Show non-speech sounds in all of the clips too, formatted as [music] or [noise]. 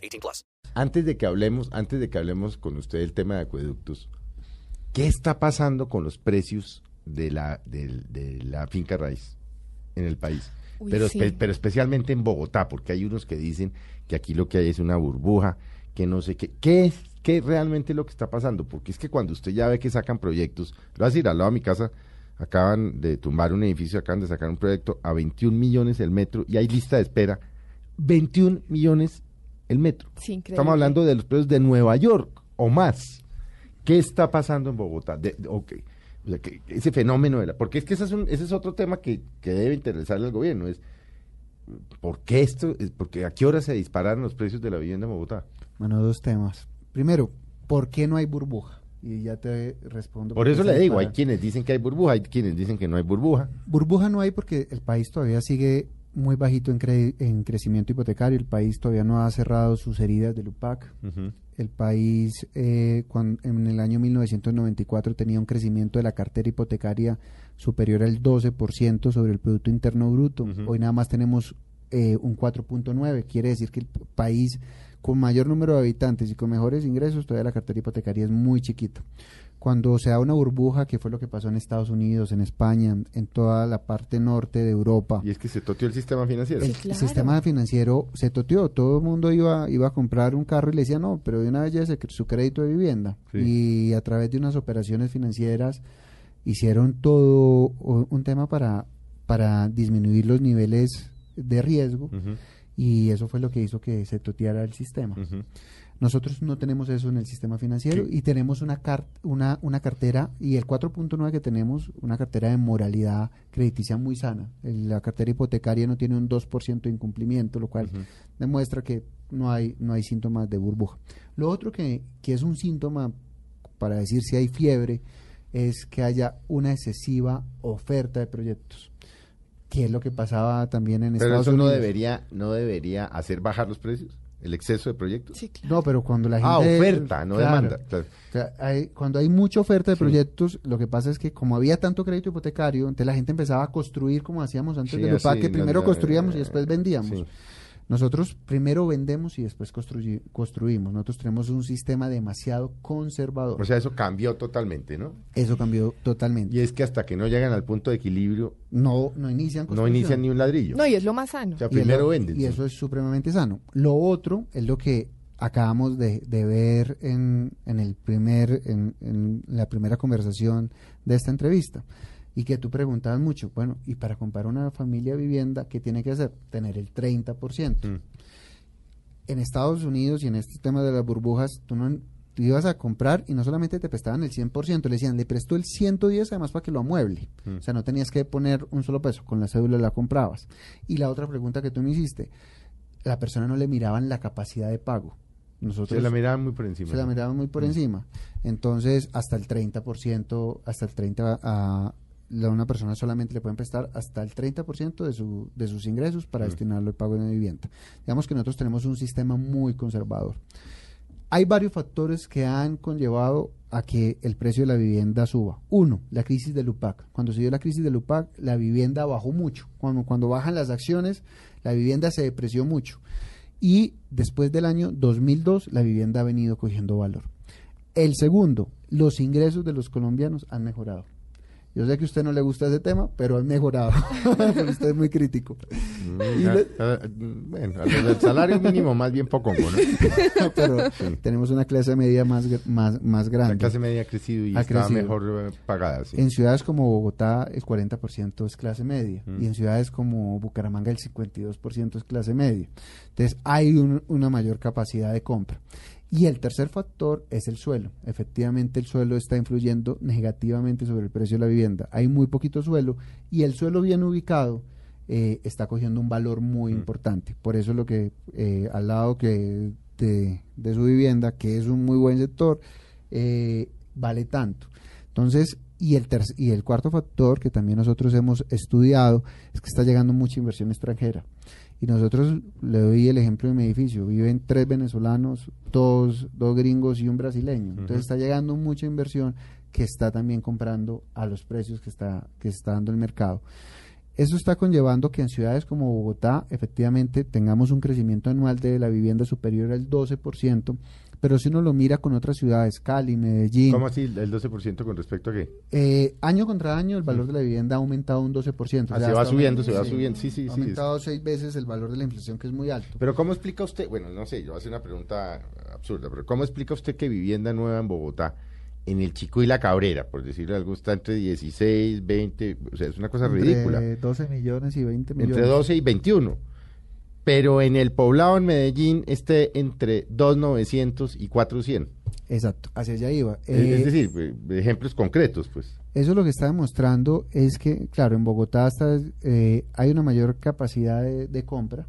18 plus. Antes de que hablemos, antes de que hablemos con usted del tema de acueductos, ¿qué está pasando con los precios de la, de, de la finca raíz en el país? Uy, pero, sí. espe- pero especialmente en Bogotá, porque hay unos que dicen que aquí lo que hay es una burbuja, que no sé qué. ¿Qué es qué realmente es lo que está pasando? Porque es que cuando usted ya ve que sacan proyectos, lo voy a decir, al lado de mi casa acaban de tumbar un edificio, acaban de sacar un proyecto a 21 millones el metro y hay lista de espera. 21 millones el metro. Sí. Estamos hablando de los precios de Nueva York o más. ¿Qué está pasando en Bogotá? De- de- ok. O sea, que ese fenómeno de la... Porque es que ese es, un- ese es otro tema que, que debe interesarle al gobierno. Es, ¿Por qué esto? Es porque ¿A qué hora se dispararon los precios de la vivienda en Bogotá? Bueno, dos temas. Primero, ¿por qué no hay burbuja? Y ya te respondo. Por eso le digo, hay quienes dicen que hay burbuja, hay quienes dicen que no hay burbuja. Burbuja no hay porque el país todavía sigue muy bajito en, cre- en crecimiento hipotecario. El país todavía no ha cerrado sus heridas del UPAC. El país eh, en el año 1994 tenía un crecimiento de la cartera hipotecaria superior al 12% sobre el Producto Interno Bruto. Hoy nada más tenemos eh, un 4.9. Quiere decir que el país con mayor número de habitantes y con mejores ingresos, todavía la cartera hipotecaria es muy chiquita. Cuando se da una burbuja, que fue lo que pasó en Estados Unidos, en España, en toda la parte norte de Europa, Y es que se toteó el sistema financiero. el claro. sistema financiero se toteó, todo el mundo iba, iba a comprar un carro y le decía no, pero de una vez ya su crédito de vivienda. Sí. Y a través de unas operaciones financieras hicieron todo un tema para, para disminuir los niveles de riesgo y eso fue lo que hizo que se toteara el sistema. Nosotros no tenemos eso en el sistema financiero ¿Qué? y tenemos una, car- una, una cartera, y el 4.9 que tenemos, una cartera de moralidad crediticia muy sana. La cartera hipotecaria no tiene un 2% de incumplimiento, lo cual demuestra que no hay, no hay síntomas de burbuja. Lo otro que, que es un síntoma para decir si hay fiebre es que haya una excesiva oferta de proyectos, que es lo que pasaba también en Pero Estados eso no Unidos. debería, no debería hacer bajar los precios, el exceso de proyectos. Sí, claro. No, pero cuando la gente... Ah, oferta, no Claro. demanda. Claro. O sea, hay- cuando hay mucha oferta de Sí. proyectos, lo que pasa es que como había tanto crédito hipotecario, entonces la gente empezaba a construir como hacíamos antes Sí, de los que primero no, construíamos y eh, después vendíamos. Nosotros primero vendemos y después construimos. Nosotros tenemos un sistema demasiado conservador. O sea, eso cambió totalmente, ¿no? Eso cambió totalmente. Y es que hasta que no llegan al punto de equilibrio, No, no inician no inician ni un ladrillo. No, y es lo más sano. O sea, Y primero eso- venden. Y eso es supremamente sano. Lo otro es lo que acabamos de, de ver en, en el primer, en, en la primera conversación de esta entrevista. Y que tú preguntabas mucho, bueno, y para comprar una familia vivienda, ¿qué tiene que hacer? Tener el 30%. Mm. En Estados Unidos y en este tema de las burbujas, tú no tú ibas a comprar y no solamente te prestaban el 100%, le decían, le prestó el 110 además para que lo amueble. Mm. O sea, no tenías que poner un solo peso, con la cédula la comprabas. Y la otra pregunta que tú me hiciste, la persona no le miraban la capacidad de pago. Nosotros Se la miraban muy por encima. se la miraban muy por Mm. encima. Entonces, hasta el 30%, hasta el 30% a la- una persona solamente le pueden prestar hasta el 30% de, su, de sus ingresos para Mm. destinarlo al pago de una vivienda. Digamos que nosotros tenemos un sistema muy conservador. Hay varios factores que han conllevado a que el precio de la vivienda suba. Uno, la crisis del UPAC. Cuando se dio la crisis del UPAC, la vivienda bajó mucho. Cuando, cuando bajan las acciones, la vivienda se depreció mucho. Y después del año 2002, la vivienda ha venido cogiendo valor. El segundo, los ingresos de los colombianos han mejorado. Yo sé que a usted no le gusta ese tema, pero han mejorado. [laughs] Pero usted es muy crítico. Mm, mm, bueno, a los del salario mínimo más bien poco, ¿no? [laughs] pero Sí. tenemos una clase media más, más, más grande. La clase media ha crecido y Ha está crecido. mejor eh, pagada. sí. En ciudades como Bogotá el 40% es clase media Mm. y en ciudades como Bucaramanga el 52% es clase media. Entonces hay un- una mayor capacidad de compra. Y el tercer factor es el suelo. Efectivamente el suelo está influyendo negativamente sobre el precio de la vivienda. Hay muy poquito suelo y el suelo bien ubicado eh, está cogiendo un valor muy Mm. importante. Por eso lo que eh, al lado que de, de su vivienda, que es un muy buen sector, eh, vale tanto. Entonces, y el, y el cuarto factor que también nosotros hemos estudiado es que está llegando mucha inversión extranjera. Y nosotros le doy el ejemplo de mi edificio. Viven tres venezolanos, dos, dos gringos y un brasileño. Entonces está llegando mucha inversión que está también comprando a los precios que está, que está dando el mercado. Eso está conllevando que en ciudades como Bogotá efectivamente tengamos un crecimiento anual de la vivienda superior al 12%, pero si uno lo mira con otras ciudades, Cali, Medellín, ¿Cómo así el 12% con respecto a qué? eh, año contra año el valor de la vivienda ha aumentado un 12%. Ah, O sea, se va subiendo, se va subiendo. Sí, sí, Ha sí. aumentado seis veces el valor de la inflación, que es muy alto. Pero ¿cómo explica usted? Bueno, no sé, yo hacer una pregunta absurda, pero ¿cómo explica usted que vivienda nueva en Bogotá, en el Chico y la Cabrera, por decirlo algo, está entre 16, 20, o sea, es una cosa Entre ridícula, 12 millones y 20 millones. entre 12 y 21. Pero en el poblado en Medellín esté entre 2.900 y 400. Exacto, hacia allá iba. Es- Eh, es decir, eh, ejemplos concretos, pues. Eso lo que está demostrando es que, claro, en Bogotá está, eh, hay una mayor capacidad de, de compra,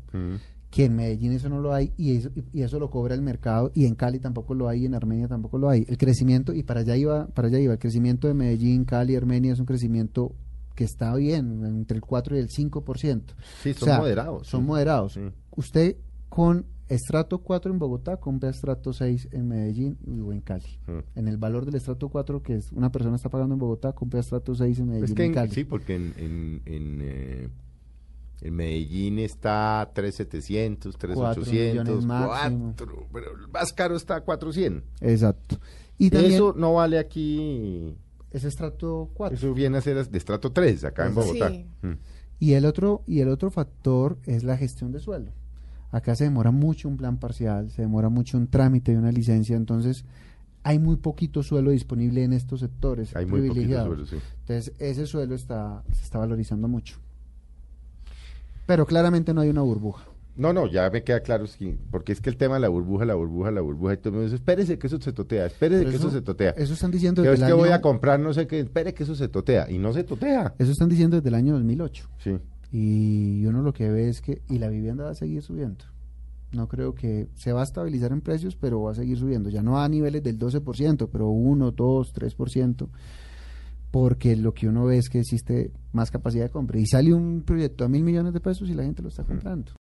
que en Medellín eso no lo hay y eso, y eso lo cobra el mercado y en Cali tampoco lo hay y en Armenia tampoco lo hay. El crecimiento, y para allá iba, para allá iba, el crecimiento de Medellín, Cali, Armenia es un crecimiento que está bien, entre el 4 y el 5%. Sí, O son sea, moderados. Son sí. moderados. Sí. Usted con estrato 4 en Bogotá compra estrato 6 en Medellín y- o en Cali. Mm. En el valor del estrato 4 que es una persona está pagando en Bogotá, compra estrato 6 en Medellín Es que y en- en Cali. sí, porque en, en, en, eh, en Medellín está 3.700, 3.800, millones máximo. 4, pero más caro está a 400. Exacto. Y también Eso no vale aquí, es estrato 4. eso viene a ser de estrato 3 acá en. Bogotá. Sí. Mm. Y el otro y el otro factor es la gestión de suelo. Acá se demora mucho un plan parcial, se demora mucho un trámite de una licencia, entonces hay muy poquito suelo disponible en estos sectores Hay muy poquito privilegiados. suelo, sí. Entonces ese suelo está se está valorizando mucho. Pero claramente no hay una burbuja. No, no, ya me queda claro, porque es que el tema de la burbuja, la burbuja, la burbuja, y todo el mundo dice, espérese que eso se totea, espérese que eso, se totea. Eso están diciendo desde es el que voy a comprar no sé qué, espere que eso se totea, y no se totea. Eso están diciendo desde el año 2008. Sí. Y uno lo que ve es que y la vivienda va a seguir subiendo. No creo que se va a estabilizar en precios, pero va a seguir subiendo. Ya no a niveles del 12%, pero 1, 2, 3%, porque lo que uno ve es que existe más capacidad de compra. Y sale un proyecto a mil millones de pesos y la gente lo está comprando.